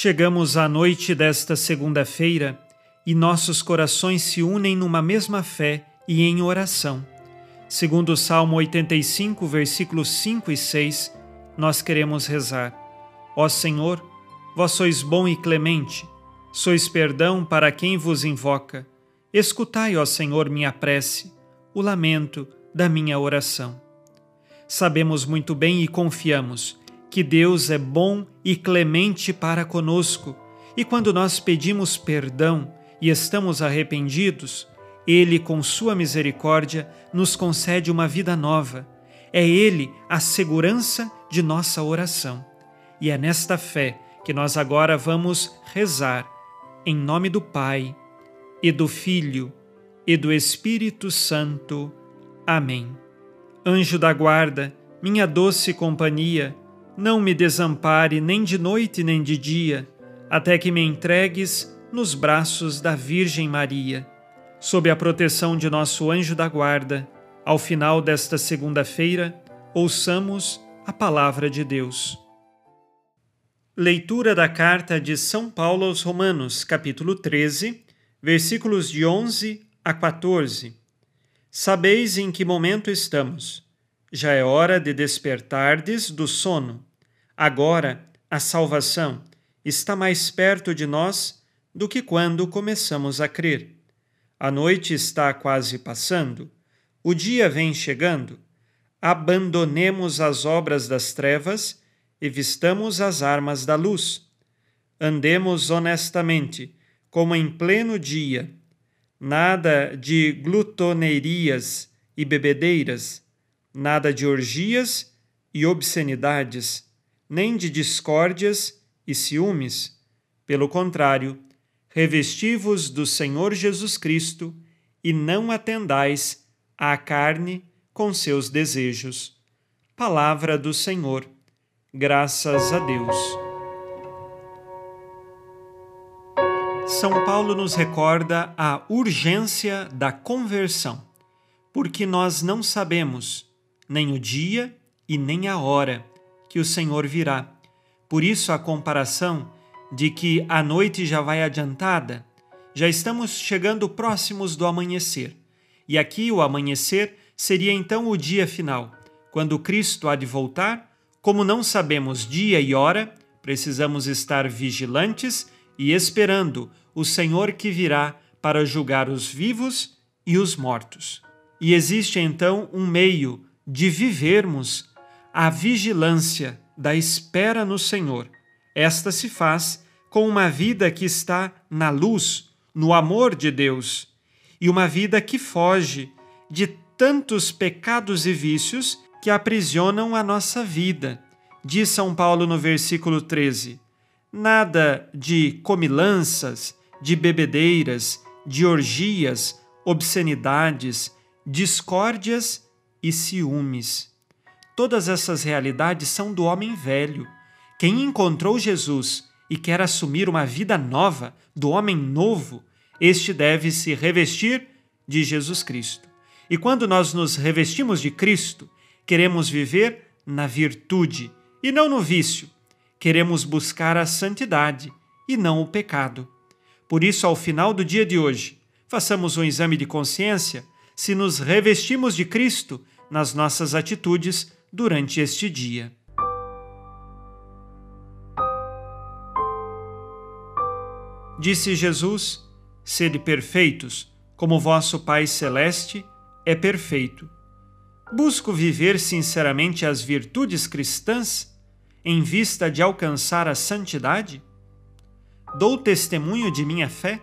Chegamos à noite desta segunda-feira e nossos corações se unem numa mesma fé e em oração. Segundo o Salmo 85, versículos 5 e 6, nós queremos rezar: Ó Senhor, vós sois bom e clemente, sois perdão para quem vos invoca. Escutai, ó Senhor, minha prece, o lamento da minha oração. Sabemos muito bem e confiamos que Deus é bom e clemente para conosco, e quando nós pedimos perdão e estamos arrependidos, Ele, com Sua misericórdia, nos concede uma vida nova. É Ele a segurança de nossa oração. E é nesta fé que nós agora vamos rezar, em nome do Pai, e do Filho, e do Espírito Santo. Amém. Anjo da guarda, minha doce companhia, não me desampare nem de noite nem de dia, até que me entregues nos braços da Virgem Maria. Sob a proteção de nosso anjo da guarda, ao final desta segunda-feira, ouçamos a palavra de Deus. Leitura da carta de São Paulo aos Romanos, capítulo 13, versículos de 11 a 14. Sabeis em que momento estamos. Já é hora de despertardes do sono Agora, a salvação está mais perto de nós do que quando começamos a crer. A noite está quase passando, o dia vem chegando. Abandonemos as obras das trevas e vistamos as armas da luz. Andemos honestamente, como em pleno dia. Nada de glutonerias e bebedeiras, nada de orgias e obscenidades nem de discórdias e ciúmes. Pelo contrário, revesti-vos do Senhor Jesus Cristo e não atendais à carne com seus desejos. Palavra do Senhor. Graças a Deus. São Paulo nos recorda a urgência da conversão, porque nós não sabemos nem o dia e nem a hora que o Senhor virá. Por isso a comparação de que a noite já vai adiantada, já estamos chegando próximos do amanhecer. E aqui o amanhecer seria então o dia final, quando Cristo há de voltar. Como não sabemos dia e hora, precisamos estar vigilantes e esperando o Senhor que virá para julgar os vivos e os mortos. E existe então um meio de vivermos a vigilância da espera no Senhor. Esta se faz com uma vida que está na luz, no amor de Deus, e uma vida que foge de tantos pecados e vícios que aprisionam a nossa vida. Diz São Paulo no versículo 13: Nada de comilanças, de bebedeiras, de orgias, obscenidades, discórdias e ciúmes Todas essas realidades são do homem velho. Quem encontrou Jesus e quer assumir uma vida nova, do homem novo, este deve se revestir de Jesus Cristo. E quando nós nos revestimos de Cristo, queremos viver na virtude e não no vício. Queremos buscar a santidade e não o pecado. Por isso, ao final do dia de hoje, façamos um exame de consciência se nos revestimos de Cristo nas nossas atitudes durante este dia. Disse Jesus: Sede perfeitos, como vosso Pai Celeste é perfeito. Busco viver sinceramente as virtudes cristãs em vista de alcançar a santidade? Dou testemunho de minha fé?